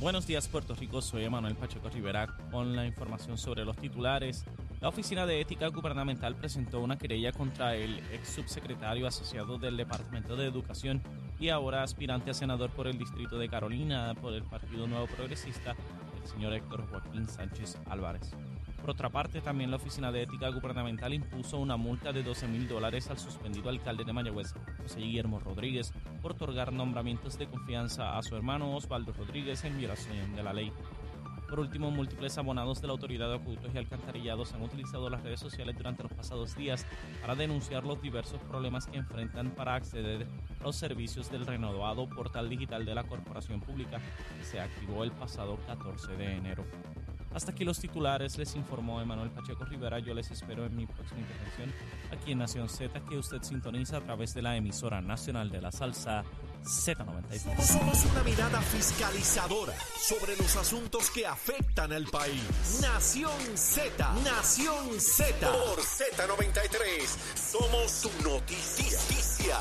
Buenos días Puerto Rico, soy Emanuel Pacheco Rivera con la información sobre los titulares. La Oficina de Ética Gubernamental presentó una querella contra el ex subsecretario asociado del Departamento de Educación y ahora aspirante a senador por el Distrito de Carolina por el Partido Nuevo Progresista, el señor Héctor Joaquín Sánchez Álvarez. Por otra parte, también la Oficina de Ética Gubernamental impuso una multa de 12 mil dólares al suspendido alcalde de Mayagüez, José Guillermo Rodríguez, por otorgar nombramientos de confianza a su hermano Osvaldo Rodríguez en violación de la ley. Por último, múltiples abonados de la Autoridad de Acueductos y Alcantarillados han utilizado las redes sociales durante los pasados días para denunciar los diversos problemas que enfrentan para acceder a los servicios del renovado portal digital de la Corporación Pública que se activó el pasado 14 de enero. Hasta aquí los titulares, les informó Emanuel Pacheco Rivera. Yo les espero en mi próxima intervención aquí en Nación Z, que usted sintoniza a través de la emisora nacional de la salsa Z93. Somos una mirada fiscalizadora sobre los asuntos que afectan al país. Nación Z, Nación Z. Por Z93, somos su noticia.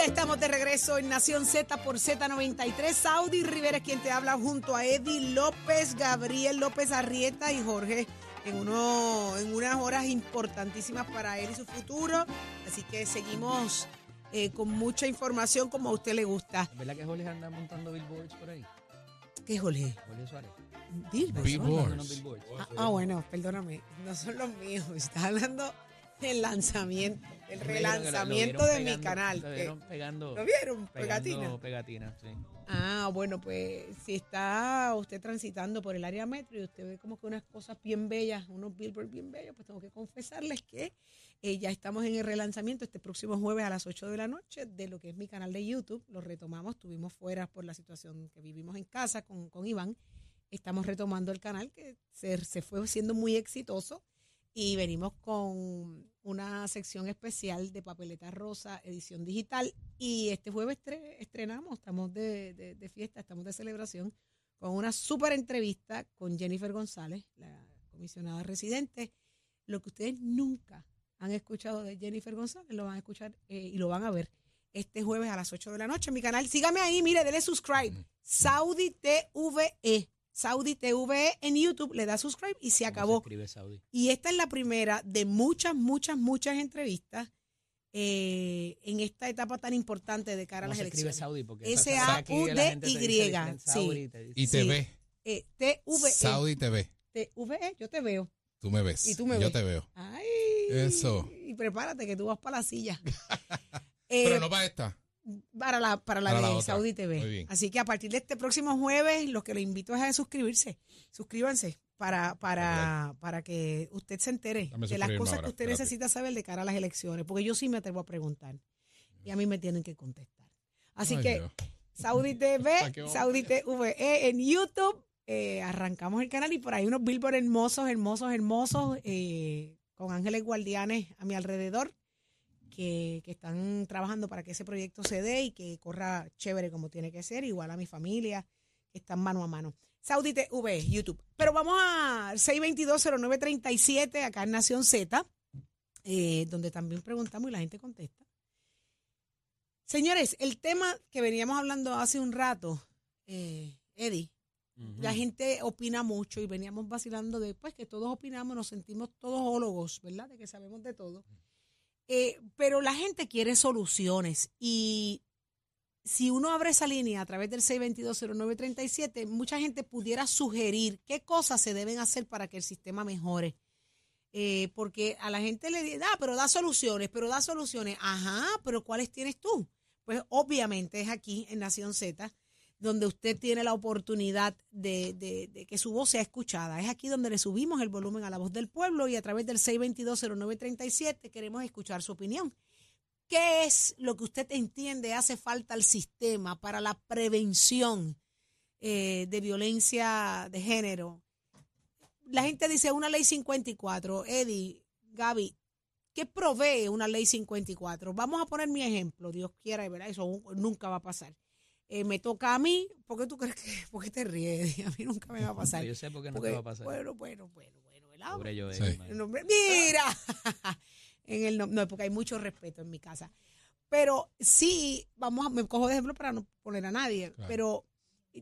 Ya estamos de regreso en Nación Z por Z93. Saudi Rivera es quien te habla junto a Eddie López, Gabriel López Arrieta y Jorge en, uno, en unas horas importantísimas para él y su futuro. Así que seguimos eh, con mucha información como a usted le gusta. ¿Es verdad que Jorge anda montando billboards por ahí? ¿Qué es Jorge? Jorge Suárez. Billboards. Ah, ah, bueno, perdóname. No son los míos. Está hablando del lanzamiento, el relanzamiento de mi canal. Lo vieron pegando. ¿Lo vieron? pegando Pegatina. Pegatina, sí. Ah, bueno, pues si está usted transitando por el área metro y usted ve como que unas cosas bien bellas, unos billboards bien bellos, pues tengo que confesarles que eh, ya estamos en el relanzamiento este próximo jueves a las 8 de la noche de lo que es mi canal de YouTube. Lo retomamos, estuvimos fuera por la situación que vivimos en casa con, con Iván. Estamos retomando el canal que se, se fue siendo muy exitoso y venimos con una sección especial de papeleta rosa, edición digital. Y este jueves estre- estrenamos, estamos de, de- de fiesta, estamos de celebración, con una súper entrevista con Jennifer González, la comisionada residente. Lo que ustedes nunca han escuchado de Jennifer González, lo van a escuchar eh, y lo van a ver este jueves a las 8 de la noche en mi canal. Sígame ahí, mire, dele subscribe. Saudi TVE. Saudi TVE en YouTube, le da subscribe y se ¿Cómo acabó. escribe Saudi? Y esta es la primera de muchas, muchas, muchas entrevistas eh, en esta etapa tan importante de cara a ¿Cómo las se escribe elecciones. Saudi? Porque S esa- A aquí U la D gente te dice Y, diferente sí. Y ve. Eh, TVE. Saudi te ve. TVE, yo te veo. Tú me ves. Y tú me Yo ves. te veo. Ay. Eso. Y prepárate que tú vas para la silla. Eh, Pero no para esta. Para la, para la Para de la. Saudi TV. Así que a partir de este próximo jueves, lo que les invito es a suscribirse. Suscríbanse para, para, para que usted se entere de las cosas ahora, que usted espérate. necesita saber de cara a las elecciones. Porque yo sí me atrevo a preguntar. Y a mí me tienen que contestar. Así Ay, que Dios. Saudi ¿Para TV? Saudi TV en YouTube. eh, arrancamos el canal y por ahí unos billboards hermosos, hermosos, hermosos, eh, con ángeles guardianes a mi alrededor que, que están trabajando para que ese proyecto se dé y que corra chévere como tiene que ser, igual a mi familia, que están mano a mano. Saudi TV, YouTube. Pero vamos a 6220937 acá en Nación Z, eh, donde también preguntamos y la gente contesta. Señores, el tema que veníamos hablando hace un rato, eh, Eddie, la gente opina mucho y veníamos vacilando de pues, que todos opinamos, nos sentimos todos ólogos, ¿verdad? De que sabemos de todo. Eh, pero la gente quiere soluciones y si uno abre esa línea a través del 6220937, mucha gente pudiera sugerir qué cosas se deben hacer para que el sistema mejore. Eh, porque a la gente le dice, ah, pero da soluciones, pero da soluciones. Ajá, pero ¿cuáles tienes tú? Pues obviamente es aquí en Nación Z donde usted tiene la oportunidad de, de- que su voz sea escuchada. Es aquí donde le subimos el volumen a la voz del pueblo y a través del 6220937 queremos escuchar su opinión. ¿Qué es lo que usted entiende hace falta al sistema para la prevención eh, de violencia de género? La gente dice una ley 54. Eddie, Gaby, ¿qué provee una ley 54? Vamos a poner mi ejemplo, Dios quiera, verá, eso nunca va a pasar. Eh, me toca a mí, ¿por qué tú crees que, por qué te ríes? A mí nunca me va a pasar. Yo sé por qué no Porque, te va a pasar. Bueno, bueno, bueno, bueno, ¿verdad? Pobre yo, Sí. hermano. El nombre- mira, en el nom- no, porque hay mucho respeto en mi casa. Pero sí, vamos a, me cojo de ejemplo para no poner a nadie, Claro. pero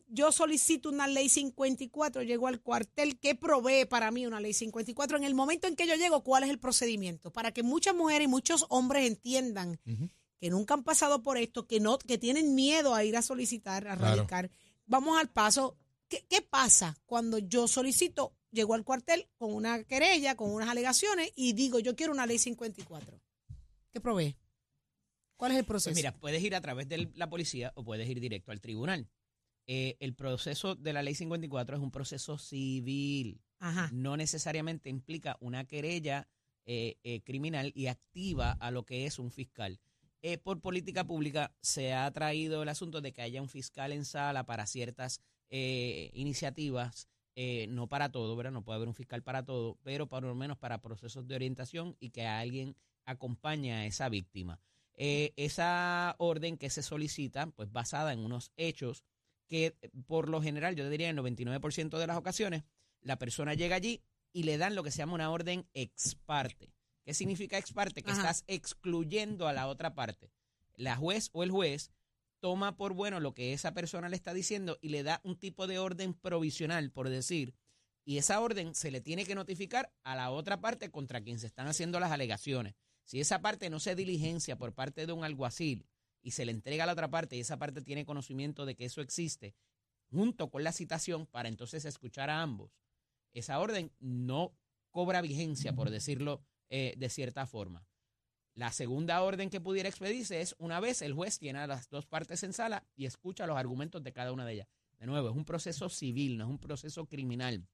yo solicito una ley 54, llego al cuartel, ¿qué provee para mí una ley 54? En el momento en que yo llego, ¿cuál es el procedimiento? Para que muchas mujeres y muchos hombres entiendan. Que nunca han pasado por esto, que no, que tienen miedo a ir a solicitar, a Claro. radicar. Vamos al paso. ¿Qué, qué pasa cuando yo solicito, llego al cuartel con una querella, con unas alegaciones y digo, yo quiero una ley 54? ¿Qué provee? ¿Cuál es el proceso? Pues mira, puedes ir a través de la policía o puedes ir directo al tribunal. Eh, el proceso de la ley 54 es un proceso civil. Ajá. No necesariamente implica una querella eh, eh, criminal y activa a lo que es un fiscal. Eh, por política pública se ha traído el asunto de que haya un fiscal en sala para ciertas eh, iniciativas, eh, no para todo, ¿verdad? No puede haber un fiscal para todo, pero por lo menos para procesos de orientación y que alguien acompañe a esa víctima. Esa orden que se solicita, pues basada en unos hechos que por lo general, yo diría en el 99% de las ocasiones, la persona llega allí y le dan lo que se llama una orden ex parte. ¿Qué significa ex parte? Que Ajá. estás excluyendo a la otra parte. La juez o el juez toma por bueno lo que esa persona le está diciendo y le da un tipo de orden provisional, por decir, y esa orden se le tiene que notificar a la otra parte contra quien se están haciendo las alegaciones. Si esa parte no se diligencia por parte de un alguacil y se le entrega a la otra parte y esa parte tiene conocimiento de que eso existe, junto con la citación para entonces escuchar a ambos, esa orden no cobra vigencia, por decirlo eh, de cierta forma. La segunda orden que pudiera expedirse es una vez el juez tiene a las dos partes en sala y escucha los argumentos de cada una de ellas. De nuevo, es un proceso civil, no es un proceso criminal.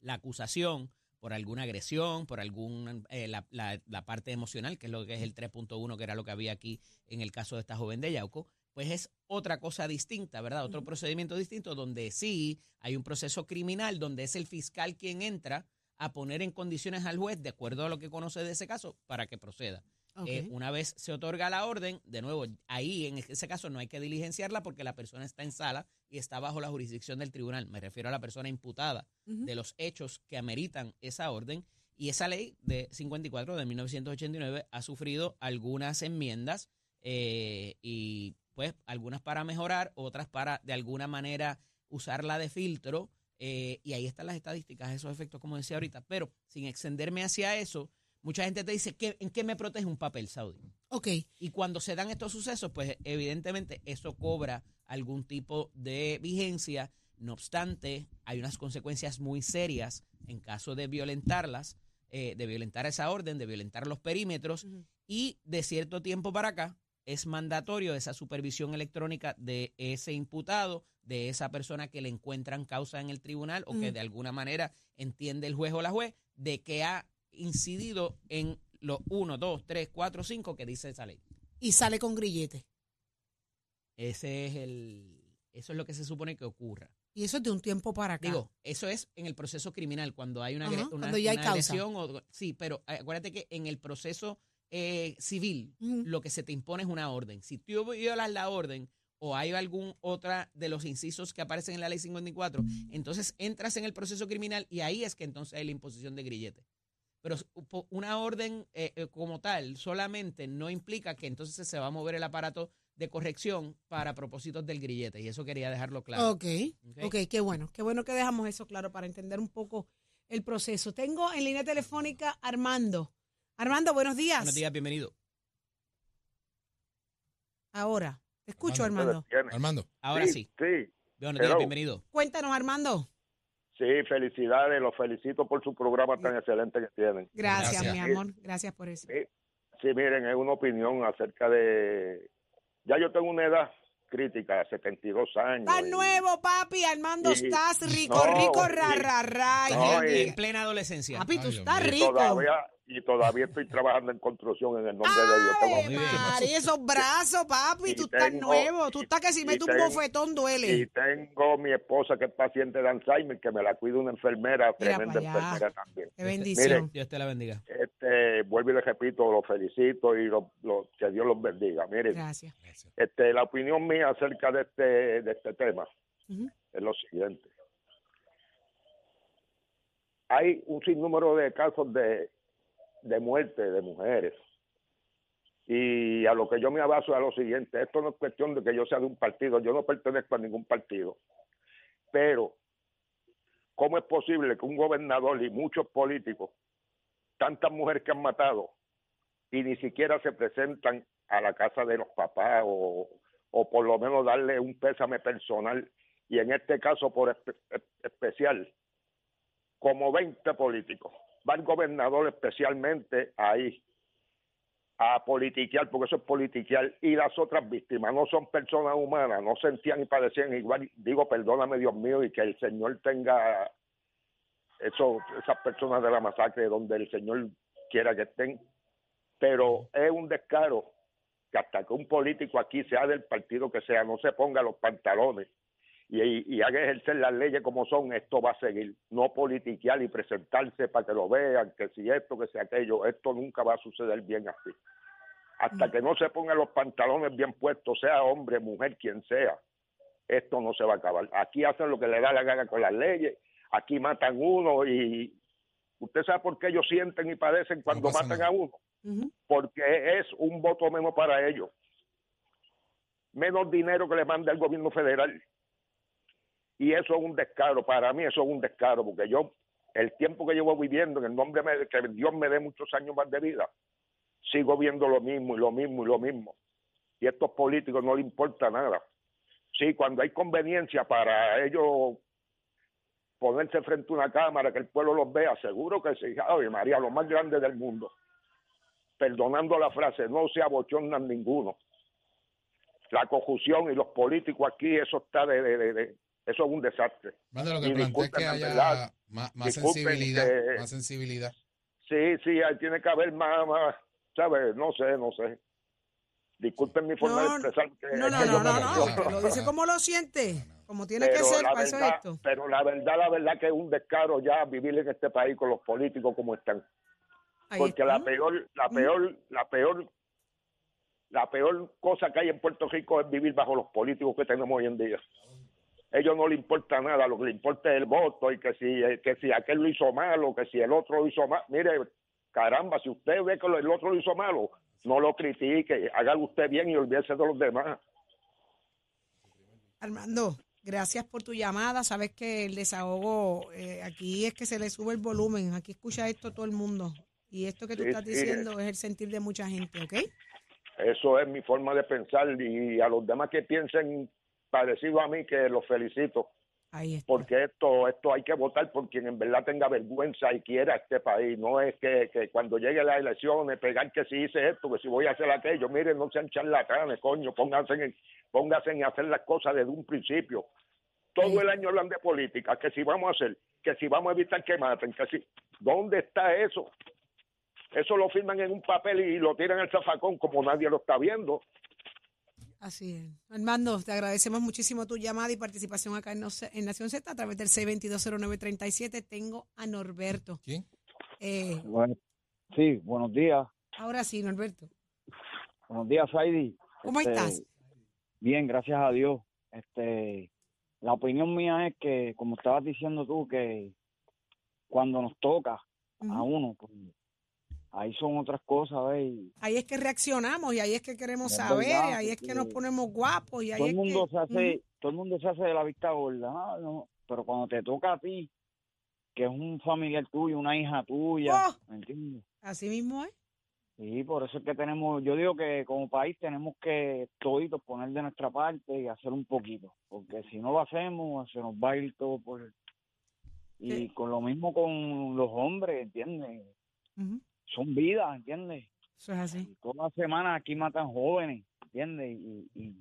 La acusación por alguna agresión, por algún eh, la, la- la parte emocional, que es lo que es el 3.1, que era lo que había aquí en el caso de esta joven de Yauco, pues es otra cosa distinta, ¿verdad? Otro procedimiento distinto donde sí hay un proceso criminal, donde es el fiscal quien entra a poner en condiciones al juez, de acuerdo a lo que conoce de ese caso, para que proceda. Eh, una vez se otorga la orden, de nuevo, ahí en ese caso no hay que diligenciarla porque la persona está en sala y está bajo la jurisdicción del tribunal. Me refiero a la persona imputada de los hechos que ameritan esa orden. Y esa ley de 54 de 1989 ha sufrido algunas enmiendas eh, y pues algunas para mejorar, otras para de alguna manera usarla de filtro. Eh, y ahí están las estadísticas, esos efectos, como decía ahorita. Pero sin extenderme hacia eso, mucha gente te dice, ¿qué, ¿en qué me protege un papel, Saudi? Ok. Y cuando se dan estos sucesos, pues evidentemente eso cobra algún tipo de vigencia. No obstante, hay unas consecuencias muy serias en caso de violentarlas, eh, de violentar esa orden, de violentar los perímetros. Y de cierto tiempo para acá es mandatorio esa supervisión electrónica de ese imputado, de esa persona que le encuentran causa en el tribunal o que de alguna manera entiende el juez o la juez de que ha incidido en los 1, 2, 3, 4, 5 que dice esa ley. Y sale con grillete. Ese es el, eso es lo que se supone que ocurra. Y eso es de un tiempo para acá. Digo, eso es en el proceso criminal, cuando hay una, Ajá, agre- una, cuando ya hay una causa. agresión. O, sí, pero eh, acuérdate que en el proceso eh, civil, lo que se te impone es una orden. Si tú violas la orden o hay algún otra de los incisos que aparecen en la ley 54, entonces entras en el proceso criminal y ahí es que entonces hay la imposición de grillete. Pero una orden eh, eh, como tal solamente no implica que entonces se va a mover el aparato de corrección para propósitos del grillete. Y eso quería dejarlo claro. Ok, ¿ok? ok, qué bueno. Qué bueno que dejamos eso claro para entender un poco el proceso. Tengo en línea telefónica a Armando. Armando, buenos días. Buenos días, bienvenido. Ahora, te escucho, Armando. Armando. Ahora sí. Sí, Buenos días, Hello. bienvenido. Cuéntanos, Armando. sí, felicidades, los felicito por su programa tan excelente que tienen. Gracias, Gracias. mi amor. Gracias por eso. Sí, sí, miren, es una opinión acerca de... Ya yo tengo una edad crítica, 72 años. Estás y- nuevo, papi. Armando, Sí. estás rico, No, rico, sí. ra, ra, ra. No, Y- y- En plena adolescencia. Papi, tú estás rico. todavía, y todavía estoy trabajando en construcción en el nombre de Dios. María, esos brazos, papi. Y Tú estás tengo- nuevo. Tú y- estás que si y metes un bofetón Y duele. tengo mi esposa que es paciente de Alzheimer, que me la cuida una enfermera, Mira tremenda enfermera también. Qué bendición. Dios te la bendiga. Este, vuelvo y le repito, los felicito y lo, lo- que Dios los bendiga. Miren, Gracias. este, la opinión mía acerca de este, de este tema es lo siguiente. Hay un sinnúmero de casos de, de muerte de mujeres. Y a lo que yo me abaso es a lo siguiente, esto no es cuestión de que yo sea de un partido, yo no pertenezco a ningún partido, pero ¿cómo es posible que un gobernador y muchos políticos, tantas mujeres que han matado, y ni siquiera se presentan a la casa de los papás o, o por lo menos darle un pésame personal y en este caso por espe- espe- especial, como 20 políticos, va el gobernador especialmente ahí a politiquear, porque eso es politiquear, y las otras víctimas no son personas humanas, no sentían y padecían igual. Digo, perdóname Dios mío, y que el Señor tenga eso, esas personas de la masacre donde el Señor quiera que estén, pero es un descaro que hasta que un político aquí sea del partido que sea, no se ponga los pantalones y, y haga ejercer las leyes como son, esto va a seguir. No politiquear y presentarse para que lo vean, que si esto, que si aquello, esto nunca va a suceder bien así. Hasta que no se pongan los pantalones bien puestos, sea hombre, mujer, quien sea, esto no se va a acabar. Aquí hacen lo que le da la gana con las leyes, aquí matan uno y usted sabe por qué ellos sienten y padecen cuando matan nada. a uno porque es un voto menos para ellos. Menos dinero que le manda el gobierno federal. Y eso es un descaro, para mí eso es un descaro, porque yo, el tiempo que llevo viviendo, en el nombre de que Dios me dé muchos años más de vida, sigo viendo lo mismo y lo mismo y lo mismo. Y a estos políticos no les importa nada. Sí, cuando hay conveniencia para ellos ponerse frente a una cámara, que el pueblo los vea, seguro que sí. Ay, María, lo más grande del mundo perdonando la frase, no se abochornan ninguno. La confusión y los políticos aquí, eso está de- de- de- eso es un desastre. Manda lo que plantea es que haya verdad, más, más sensibilidad, que- más sensibilidad. Sí, sí, ahí tiene que haber más, más, ¿sabes? No sé, no sé. Disculpen mi forma No, de expresar. que- No, no, que no, yo no, no, que lo dice como lo siente, como tiene que Pero ser, la para eso es verdad- esto. Pero la verdad, la verdad que es un descaro ya vivir en este país con los políticos como están. Ahí porque está. la peor, la peor, la peor, la peor cosa que hay en Puerto Rico es vivir bajo los políticos que tenemos hoy en día. Ellos no le importa nada, lo que le importa es el voto y que si, que si aquel lo hizo malo, que si el otro lo hizo mal. Mire, caramba, si usted ve que el otro lo hizo malo, no lo critique, hágalo usted bien y olvídese de los demás. Armando, gracias por tu llamada. Sabes que el desahogo, eh, aquí es que se le sube el volumen. Aquí escucha esto todo el mundo. Y esto que tú Sí, estás sí. diciendo es el sentir de mucha gente, ¿ok? Eso es mi forma de pensar y a los demás que piensen parecido a mí, que los felicito. Ahí está. porque esto esto hay que votar por quien en verdad tenga vergüenza y quiera este país. No es que, que cuando llegue las elecciones pegar que si hice esto, que si voy a hacer aquello. Miren, no sean charlatanes, coño. Pónganse en, pónganse en hacer las cosas desde un principio. Todo el año hablan de política, que si vamos a hacer, que si vamos a evitar que maten, que si... ¿Dónde está eso? Eso lo firman en un papel y lo tiran al zafacón como nadie lo está viendo. Así es. Armando, te agradecemos muchísimo tu llamada y participación acá en, Nación Z a través del 6220937. Tengo a Norberto. ¿Quién? Eh, Bueno, sí, buenos días. ahora sí, Norberto. Buenos días, Saidi. ¿Cómo Este, estás? Bien, gracias a Dios. Este, la opinión mía es que, como estabas diciendo tú, que cuando nos toca a Ujú. uno, pues, ahí son otras cosas, ¿ves? Ahí es que reaccionamos y ahí es que queremos Es saber, verdad, ahí es que nos ponemos guapos y ahí todo es el mundo que... se hace, todo el mundo se hace de la vista gorda, no, pero cuando te toca a ti, que es un familiar tuyo, una hija tuya, Oh. ¿me entiendes? Así mismo es. Sí, por eso es que tenemos, yo digo que como país tenemos que toditos poner de nuestra parte y hacer un poquito, porque si no lo hacemos, se nos va a ir todo por... Y con lo mismo con los hombres, ¿entiendes? Ujú. Son vidas, ¿entiendes? Eso es así. Y todas las semanas aquí matan jóvenes, ¿entiendes? Y, y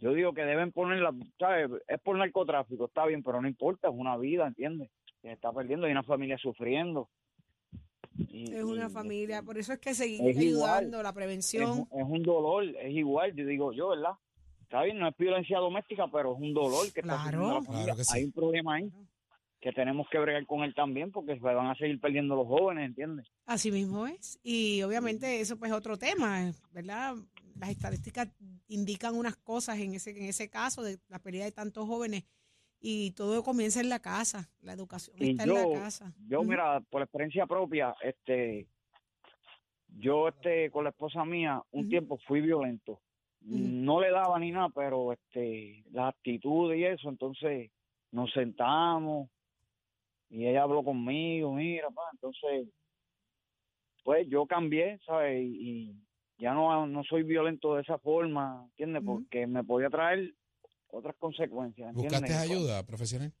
yo digo que deben ponerla, ¿sabes? Es por narcotráfico, está bien, pero no importa, es una vida, ¿entiendes? Que se está perdiendo, hay una familia sufriendo. Y- Es una y- familia, por eso es que seguir es igual. ayudando, la es prevención. un, es un dolor, es igual, yo digo yo, ¿verdad? Está bien, no es violencia doméstica, pero es un dolor que está Claro. sufriendo la familia. Claro que sí. Hay un problema ahí. Que tenemos que bregar con él también porque se van a seguir perdiendo los jóvenes, ¿entiendes? Así mismo es. Y obviamente eso pues es otro tema, ¿verdad? Las estadísticas indican unas cosas en ese, en ese caso de la pérdida de tantos jóvenes y todo comienza en la casa, la educación Y está en la casa. yo mira, por experiencia propia, este, yo este con la esposa mía un tiempo fui violento. No le daba ni nada, pero este, la actitud y eso, entonces nos sentamos y ella habló conmigo, mira, pa, entonces, pues yo cambié, ¿sabes? Y, y ya no, no soy violento de esa forma, ¿entiendes? Porque me podía traer otras consecuencias, ¿entiendes? ¿Buscaste ayuda profesional?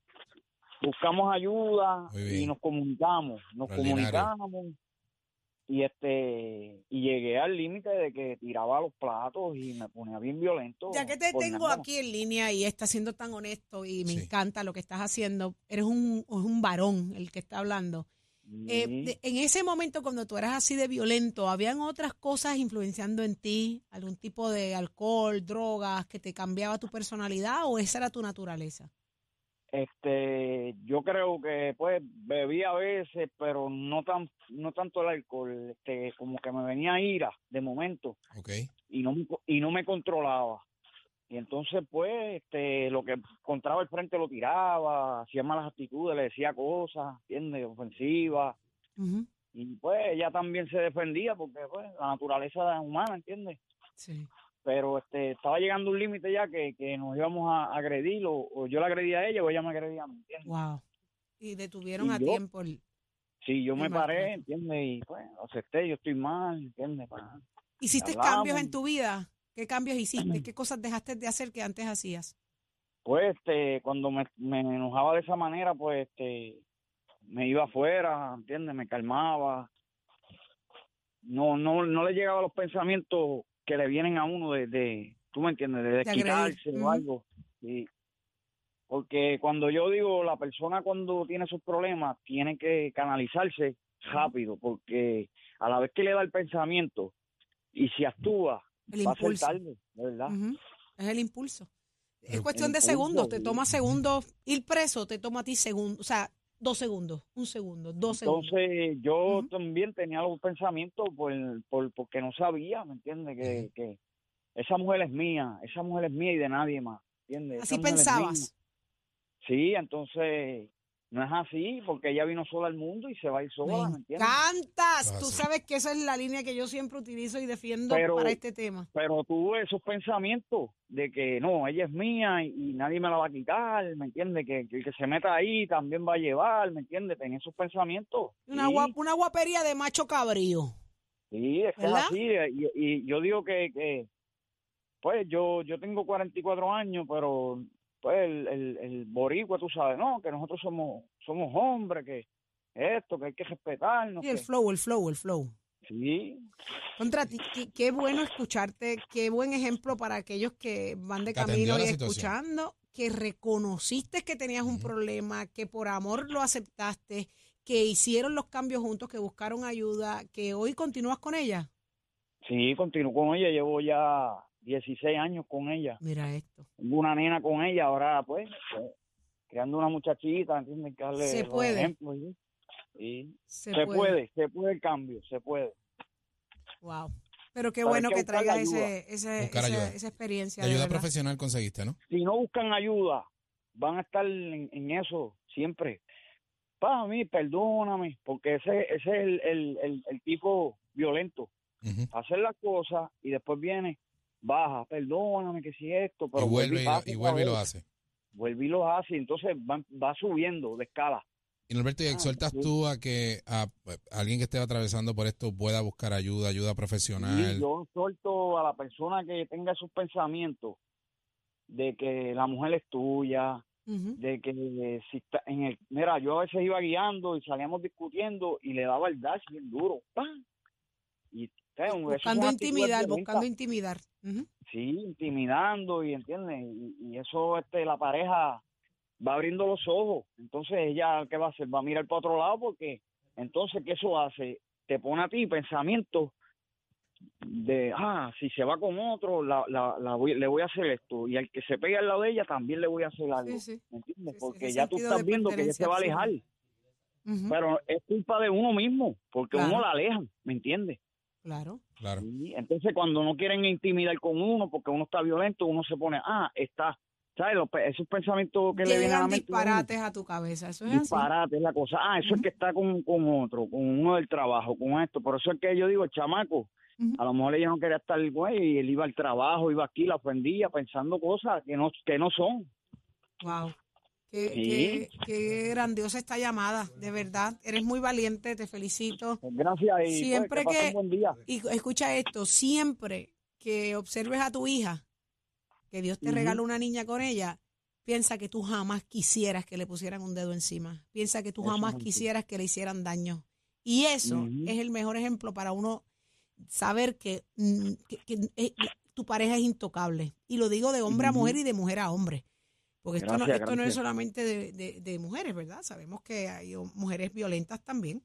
buscamos ayuda y nos comunicamos, nos comunicamos y este y llegué al límite de que tiraba los platos y me ponía bien violento. Ya que te tengo nada. aquí en línea y estás siendo tan honesto y me Sí. encanta lo que estás haciendo, eres un, es un varón el que está hablando. Eh, de- en ese momento cuando tú eras así de violento, ¿habían otras cosas influenciando en ti? ¿Algún tipo de alcohol, drogas que te cambiaba tu personalidad o esa era tu naturaleza? Este, yo creo que pues bebía a veces, pero no tan no tanto el alcohol, este, como que me venía ira de momento Ok. y no me co- y no me controlaba. Y entonces pues este lo que encontraba al frente lo tiraba, hacía malas actitudes, le decía cosas, ¿entiendes? ofensivas. Y pues ella también se defendía porque pues la naturaleza humana, ¿entiendes? Sí. Pero este estaba llegando un límite ya que, que nos íbamos a agredir o, o yo la agredía a ella o ella me agredía a mí, ¿entiendes? Wow. Y detuvieron Y a yo- tiempo el... Sí, yo me paré. ¿entiendes? Y pues acepté, yo estoy mal, ¿entiendes? Pa- ¿Hiciste hablamos. cambios en tu vida? ¿Qué cambios hiciste? ¿Qué cosas dejaste de hacer que antes hacías? Pues este cuando me, me enojaba de esa manera, pues este me iba afuera, ¿entiendes? Me calmaba. No no no le llegaba los pensamientos que le vienen a uno de, de tú me entiendes, de desquitarse o algo. Sí. Porque cuando yo digo, la persona cuando tiene sus problemas tiene que canalizarse rápido, porque a la vez que le da el pensamiento y si actúa, El va a ser tarde, de verdad. Es el impulso. Es El- cuestión de impulso, segundos. Te toma segundos ir preso, te toma a ti segundos. O sea, dos segundos, un segundo, dos segundos. Entonces yo también tenía los pensamientos por, por porque no sabía, ¿me entiendes? Que, que esa mujer es mía, esa mujer es mía y de nadie más, ¿entiendes? Así pensabas. Sí, entonces no es así, porque ella vino sola al mundo y se va a ir sola, Me ¿me entiendes? encantas. Ah, Tú sabes que esa es la línea que yo siempre utilizo y defiendo Pero- para este tema. Pero tuve esos pensamientos de que no, ella es mía y, y nadie me la va a quitar, ¿me entiendes? Que, que el que se meta ahí también va a llevar, ¿me entiendes? Tenía esos pensamientos. Una, Sí. gua- una guapería de macho cabrío. Sí, es que es así. Y, y yo digo que, que, pues yo yo tengo 44 años, pero pues el, el, el boricua, tú sabes, no, que nosotros somos somos hombres, que esto, que hay que respetarnos. Y el que- flow, el flow, el flow. sí, Contra ti, qué, qué bueno escucharte, qué buen ejemplo para aquellos que van de Que camino y escuchando, que reconociste que tenías un problema, que por amor lo aceptaste, que hicieron los cambios juntos, que buscaron ayuda, que hoy continúas con ella. sí, continúo con ella, llevo ya 16 años con ella. Mira esto. Tengo una nena con ella, ahora pues, pues, creando una muchachita, ¿entiendes? Que darle Se puede. ejemplos, ¿sí? Sí. Se, Se, puede. puede, se puede el cambio, se puede. Wow. Pero qué Pero bueno que que ayuda. ese, ese- esa, esa experiencia. Ayuda profesional conseguiste, ¿no? si no buscan ayuda, van a estar en, en eso siempre. Para mí, perdóname, porque ese, ese es el, el, el, el tipo violento. Hacer las cosas y después viene, baja, perdóname que si esto, pero y vuelve y, lo, pasa y otra vuelve y lo hace. Vuelve y lo hace, y entonces va, va subiendo de escala. Y Norberto, ¿y Ah, exhortas sí. tú a que a, a alguien que esté atravesando por esto pueda buscar ayuda, ayuda profesional? Y yo exhorto a la persona que tenga esos pensamientos de que la mujer es tuya, de que si está en el mira yo a veces iba guiando y salíamos discutiendo y le daba el dash bien duro ¡pam! y Buscando intimidar, buscando intimidar. Sí intimidando y entiendes y, y eso este la pareja va abriendo los ojos entonces ella qué va a hacer va a mirar para otro lado porque entonces qué eso hace te pone a ti pensamientos de, ah, si se va con otro, la, la, la voy- le voy a hacer esto. Y al que se pegue al lado de ella también le voy a hacer algo. Sí, sí. ¿Me entiendes? Sí, sí, Porque ya tú estás viendo que ella se va a alejar. Pero es culpa de uno mismo, porque Claro. uno la aleja, ¿me entiendes? Claro. Claro. Entonces, cuando no quieren intimidar con uno porque uno está violento, uno se pone, ah, está, ¿sabes? Los esos pensamientos que le vienen a la mente. uno, disparates a tu cabeza. Eso es así. Disparate es la cosa. Ah, eso es que está con, con otro, con uno del trabajo, con esto. Por eso es que yo digo, el chamaco, a lo mejor ella no quería estar, güey, y él iba al trabajo, iba aquí, la ofendía, pensando cosas que no, que no son. Wow. Qué, Sí. qué- qué grandiosa esta llamada, de verdad. Eres muy valiente, te felicito. Gracias y pues, Siempre que buen día. Y escucha esto, siempre que observes a tu hija, que Dios te Ujú. regala una niña con ella, piensa que tú jamás quisieras que le pusieran un dedo encima. Piensa que tú Eso jamás quisieras que le hicieran daño. Y eso es el mejor ejemplo para uno saber que, mm, que- que, eh, tu pareja es intocable. Y lo digo de hombre a mujer y de mujer a hombre. Porque esto, no, Gracias, esto no es solamente de, de- de mujeres, ¿verdad? Sabemos que hay mujeres violentas también.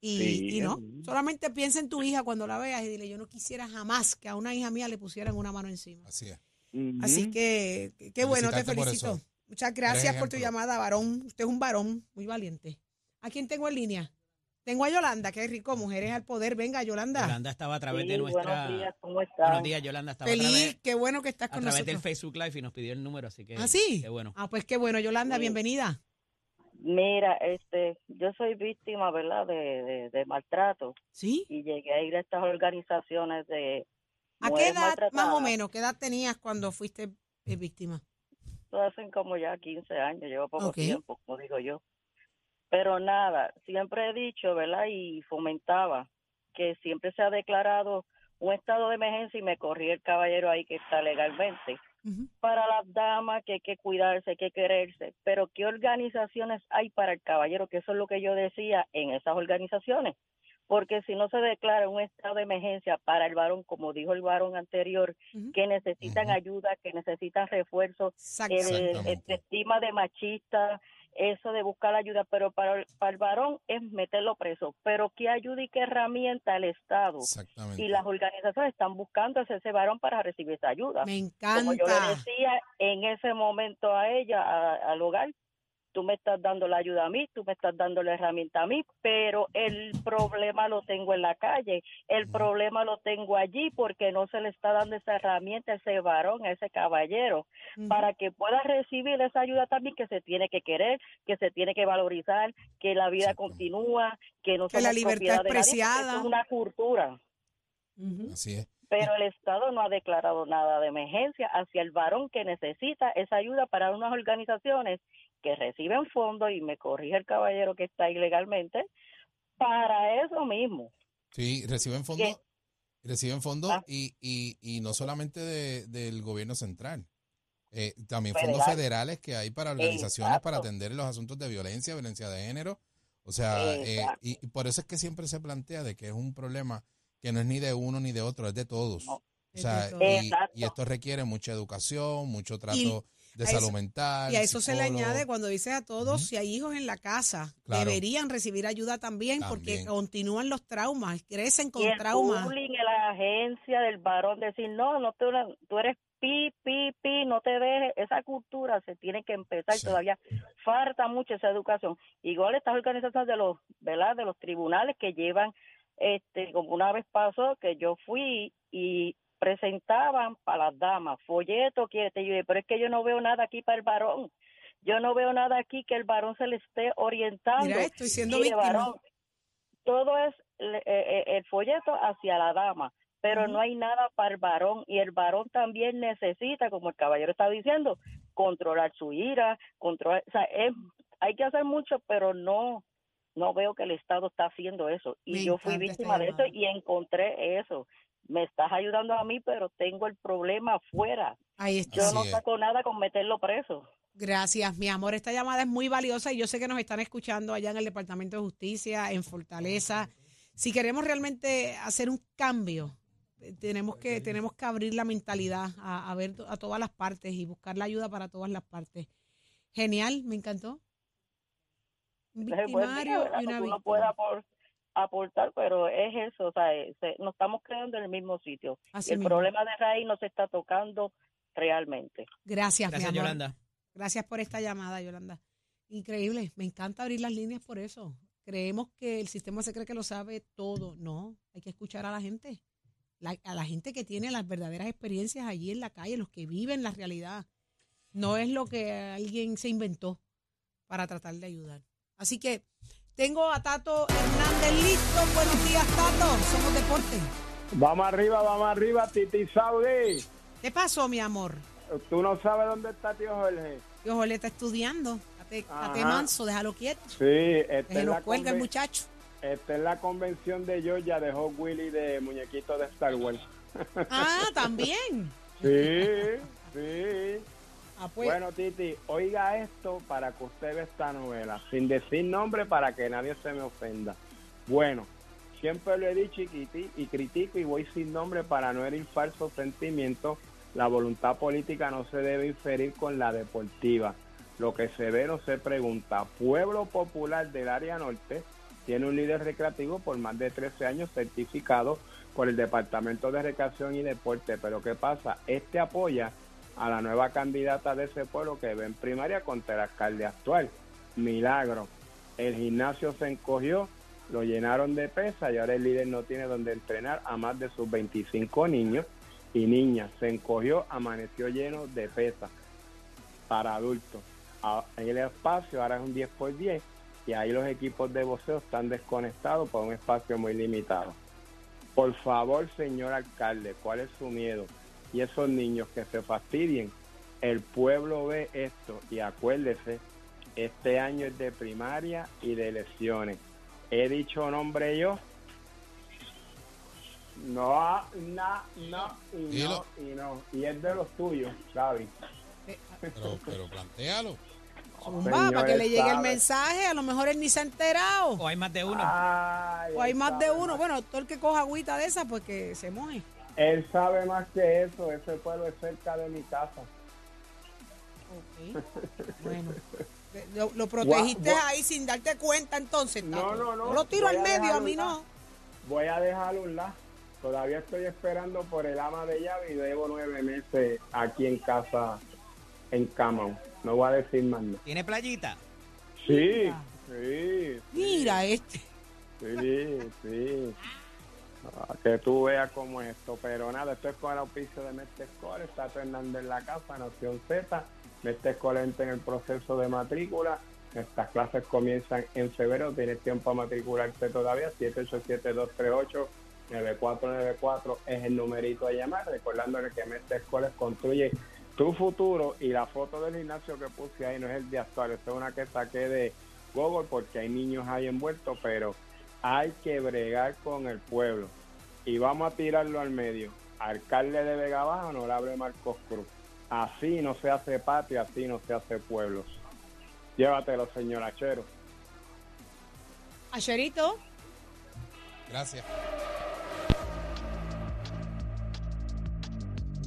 Y, Sí, y no, sí. solamente piensa en tu hija cuando la veas y dile, yo no quisiera jamás que a una hija mía le pusieran una mano encima. Así es. Así que, qué bueno, te felicito. Muchas gracias por tu llamada, varón. Usted es un varón muy valiente. ¿A quién tengo en línea? Tengo a Yolanda, qué rico, mujeres al poder. Venga, Yolanda. Yolanda estaba a través de nuestra. Buenos días, ¿cómo Buenos están? días, Yolanda estaba a Feliz, través, qué bueno que estás a con través nosotros. del Facebook Live y nos pidió el número, así que. ¿Ah, sí? Qué bueno. Ah, pues qué bueno, Yolanda, Sí. bienvenida. Mira, este, yo soy víctima, ¿verdad?, de, de, de maltrato ¿Sí? y llegué a ir a estas organizaciones de ¿A qué edad, más o menos, qué edad tenías cuando fuiste eh, víctima? Esto hacen como ya 15 años, llevo poco tiempo, como digo yo. Pero nada, siempre he dicho, ¿verdad? Y fomentaba que siempre se ha declarado un estado de emergencia y me corrí el caballero ahí que está legalmente. Para las damas que hay que cuidarse, hay que quererse, pero ¿qué organizaciones hay para el caballero? Que eso es lo que yo decía en esas organizaciones. Porque si no se declara un estado de emergencia para el varón, como dijo el varón anterior, que necesitan ayuda, que necesitan refuerzo, el, el estima de machista, eso de buscar ayuda, pero para el, para el varón es meterlo preso. Pero ¿qué ayuda y qué herramienta el Estado y las organizaciones están buscando a ese varón para recibir esa ayuda? Me Como yo le encanta. decía en ese momento a ella, a- al hogar, tú me estás dando la ayuda a mí, tú me estás dando la herramienta a mí, pero el problema lo tengo en la calle, el Ujú. problema lo tengo allí porque no se le está dando esa herramienta a ese varón, a ese caballero, Ujú. para que pueda recibir esa ayuda también que se tiene que querer, que se tiene que valorizar, que la vida Exacto. continúa, que no Que la libertad nadie, porque preciada. es una cultura. Así es. pero el Estado no ha declarado nada de emergencia hacia el varón que necesita esa ayuda para unas organizaciones que reciben fondos, y me corrige el caballero que está ilegalmente, para eso mismo. Sí, reciben fondos. Reciben fondos Ah. y, y, y no solamente de- del gobierno central. Eh, también fondos Federal. federales que hay para organizaciones para atender los asuntos de violencia, violencia de género. O sea, eh, y, y por eso es que siempre se plantea de que es un problema que no es ni de uno ni de otro, es de todos. No. O sea, y, esto requiere mucha educación, mucho trato Y de a salud eso- mental. Y a eso se le añade cuando dices a todos, si hay hijos en la casa, Claro. deberían recibir ayuda también, porque continúan los traumas, crecen con y el traumas. bullying en la agencia del varón, decir, no, no tú, tú eres pi, pi, pi, no te dejes. Esa cultura se tiene que empezar Sí. todavía. Falta mucho esa educación. Igual estas organizaciones de los, ¿verdad? De los tribunales que llevan, este, como una vez pasó que yo fui y presentaban para las damas folletos, que te ayude, pero es que yo no veo nada aquí para el varón. Yo no veo nada aquí que el varón se le esté orientando. Mira, estoy siendo Mire, víctima. varón, todo es eh, eh, el folleto hacia la dama, pero no hay nada para el varón y el varón también necesita, como el caballero está diciendo, controlar su ira, controlar, o sea, es- hay que hacer mucho, pero no no veo que el Estado está haciendo eso y Me yo fui víctima de eso y encontré eso. Me estás ayudando a mí, pero tengo el problema afuera. Ahí está. Yo Así no es. saco nada con meterlo preso. Gracias, mi amor. Esta llamada es muy valiosa y yo sé que nos están escuchando allá en el Departamento de Justicia, en Fortaleza. Si queremos realmente hacer un cambio, eh, tenemos que, tenemos que abrir la mentalidad a, a ver to- a todas las partes y buscar la ayuda para todas las partes. Genial, me encantó. Un día, victimario y una víctima. Aportar, pero es eso, o sea, eh, se- nos estamos creando en el mismo sitio. Así Y el mismo. problema de raíz no se está tocando realmente. Gracias, Gracias, mi amor. Yolanda. Gracias por esta llamada, Yolanda. Increíble, me encanta abrir las líneas por eso. Creemos que el sistema se cree que lo sabe todo. No, hay que escuchar a la gente, La- a la gente que tiene las verdaderas experiencias allí en la calle, los que viven la realidad. No es lo que alguien se inventó para tratar de ayudar. Así que tengo a Tato Hernández listo. Buenos días, Tato. Somos deporte. Vamos arriba, vamos arriba, Titi Saudi. ¿Qué pasó, mi amor? Tú no sabes dónde está tío Jorge. Yo Jorge está estudiando. Ajá. manso, déjalo quieto. Sí, en, lo la cuelga el muchacho. está en la convención de Georgia de Hot Willy de muñequito de Star Wars. Ah, también. Sí, sí. Ah, pues. Bueno, Titi, oiga esto para que usted vea esta novela, sin decir nombre para que nadie se me ofenda. Bueno, siempre lo he dicho y, criti- y critico y voy sin nombre para no herir falsos sentimientos. La voluntad política no se debe inferir con la deportiva. Lo que se ve no se pregunta. Pueblo Popular del área norte tiene un líder recreativo por más de 13 años certificado por el Departamento de Recreación y Deporte. Pero ¿qué pasa? Este apoya a la nueva candidata de ese pueblo que ve en primaria contra el alcalde actual. Milagro. El gimnasio se encogió, lo llenaron de pesa y ahora el líder no tiene donde entrenar a más de sus 25 niños y niñas. Se encogió, amaneció lleno de pesa para adultos. A- El espacio ahora es un 10 por 10 y ahí los equipos de boxeo están desconectados por un espacio muy limitado. Por favor, señor alcalde, ¿cuál es su miedo? Y esos niños que se fastidien, el pueblo ve esto y acuérdese, este año es de primaria y de elecciones. He dicho nombre yo. No, no, no, y no, Dilo. y no. Y es de los tuyos, Gaby. Pero, pero plantéalo. Zumba, para que le llegue el mensaje. A lo mejor él ni se ha enterado. O hay más de uno. Ay, O hay más de uno. Bueno, todo el que coja agüita de esa, pues que se moje. Él sabe más que eso. Ese pueblo es cerca de mi casa. Ok. Bueno. Lo, lo protegiste Gua- gua- ahí sin darte cuenta entonces. No, Tato. no, no. Yo lo tiro al medio, a mí no. Voy a dejarlo un lado. Todavía estoy esperando por el ama de llave y debo nueve meses aquí en casa en Camau. No voy a decir más nada. ¿Tiene playita? Sí, sí, Mira este. sí, sí. Que tú veas cómo es esto. Pero nada, esto es con el auspicio de Mestre Escolar. Está Hernández en la casa, Nación Z. Mestre Escolar entra en el proceso de matrícula. Estas clases comienzan en febrero. Tienes tiempo a matricularte todavía. 787-238-9494 es el numerito a llamar. Recordándole que Mestre Escolar construye tu futuro. Y la foto del gimnasio que puse ahí no es el de actual. Esta es una que saqué de Google porque hay niños ahí envueltos. Pero hay que bregar con el pueblo. Y vamos a tirarlo al medio. Alcalde de Vega Baja, honorable Marcos Cruz. Así no se hace patria, así no se hace pueblos. Llévatelo, señor Achero. Acherito. Gracias.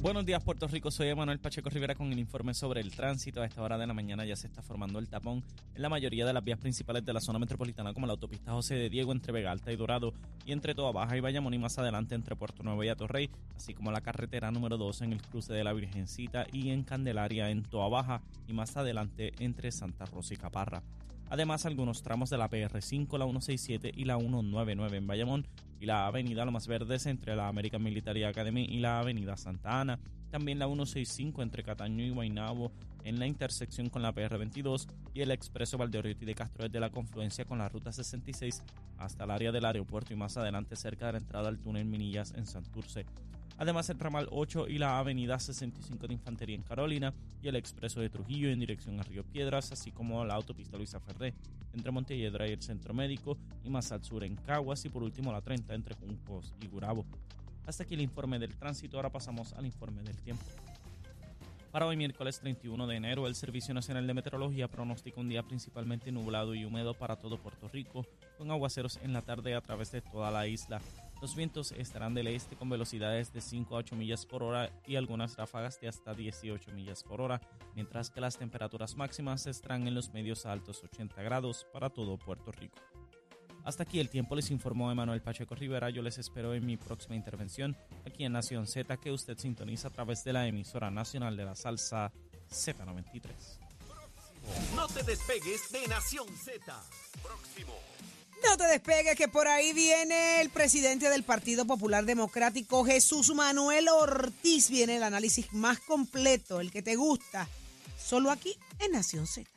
Buenos días, Puerto Rico. Soy Emanuel Pacheco Rivera con el informe sobre el tránsito. A esta hora de la mañana ya se está formando el tapón en la mayoría de las vías principales de la zona metropolitana, como la autopista José de Diego entre Vega Alta y Dorado y entre Toa Baja y Bayamón y más adelante entre Puerto Nuevo y Atorrey, así como la carretera número 2 en el cruce de la Virgencita y en Candelaria en Toa Baja y más adelante entre Santa Rosa y Caparra. Además, algunos tramos de la PR5, la 167 y la 199 en Bayamón y la avenida Lomas Verdes entre la American Military Academy y la avenida Santa Ana. También la 165 entre Cataño y Guaynabo en la intersección con la PR22 y el expreso Valdeoriotti de Castro desde la confluencia con la ruta 66 hasta el área del aeropuerto y más adelante cerca de la entrada al túnel Minillas en Santurce. Además, el ramal 8 y la avenida 65 de Infantería en Carolina y el expreso de Trujillo en dirección a Río Piedras, así como la autopista Luisa Ferré entre Montelledra y el Centro Médico y más al sur en Caguas y por último la 30 entre Juncos y Gurabo. Hasta aquí el informe del tránsito, ahora pasamos al informe del tiempo. Para hoy miércoles 31 de enero, el Servicio Nacional de Meteorología pronostica un día principalmente nublado y húmedo para todo Puerto Rico, con aguaceros en la tarde a través de toda la isla. Los vientos estarán del este con velocidades de 5 a 8 millas por hora y algunas ráfagas de hasta 18 millas por hora, mientras que las temperaturas máximas estarán en los medios altos 80 grados para todo Puerto Rico. Hasta aquí el tiempo les informó Emanuel Pacheco Rivera. Yo les espero en mi próxima intervención aquí en Nación Z que usted sintoniza a través de la emisora nacional de la salsa Z93. No te despegues de Nación Z. Próximo. No te despegues que por ahí viene el presidente del Partido Popular Democrático, Jesús Manuel Ortiz. Viene el análisis más completo, el que te gusta, solo aquí en Nación Z.